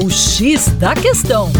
O X da Questão.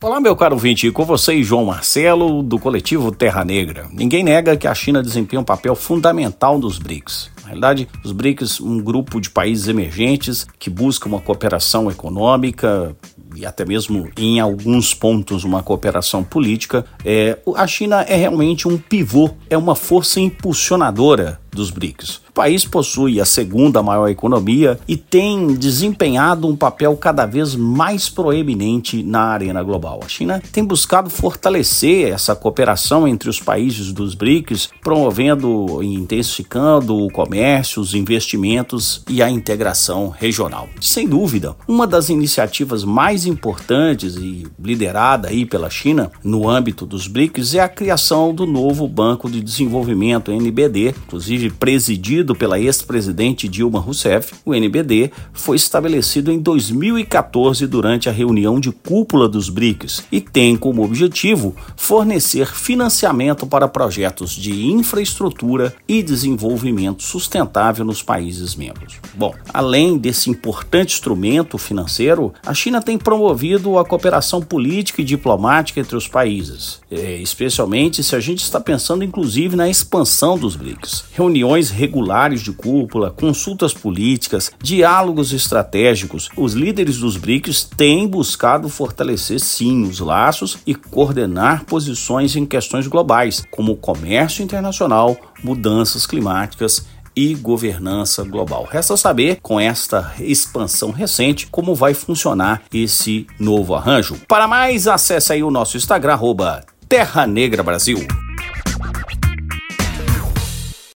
Olá, meu caro vinte, com vocês, João Marcelo, do coletivo Terra Negra. Ninguém nega que a China desempenha um papel fundamental nos BRICS. Na realidade, os BRICS, um grupo de países emergentes que busca uma cooperação econômica e até mesmo em alguns pontos uma cooperação política, é, a China é realmente um pivô, é uma força impulsionadora dos BRICS. O país possui a segunda maior economia e tem desempenhado um papel cada vez mais proeminente na arena global. A China tem buscado fortalecer essa cooperação entre os países dos BRICS, promovendo e intensificando o comércio, os investimentos e a integração regional. Sem dúvida, uma das iniciativas mais importantes e liderada aí pela China no âmbito dos BRICS é a criação do novo Banco de Desenvolvimento NBD, inclusive presidido pela ex-presidente Dilma Rousseff, o NBD foi estabelecido em 2014 durante a reunião de cúpula dos BRICS e tem como objetivo fornecer financiamento para projetos de infraestrutura e desenvolvimento sustentável nos países membros. Bom, além desse importante instrumento financeiro, a China tem promovido a cooperação política e diplomática entre os países, é, especialmente se a gente está pensando inclusive na expansão dos BRICS. Reuniões regulares de cúpula, consultas políticas, diálogos estratégicos, os líderes dos BRICS têm buscado fortalecer sim os laços e coordenar posições em questões globais, como comércio internacional, mudanças climáticas e governança global. Resta saber, com esta expansão recente, como vai funcionar esse novo arranjo. Para mais, acesse aí o nosso Instagram, arroba Terra Negra Brasil.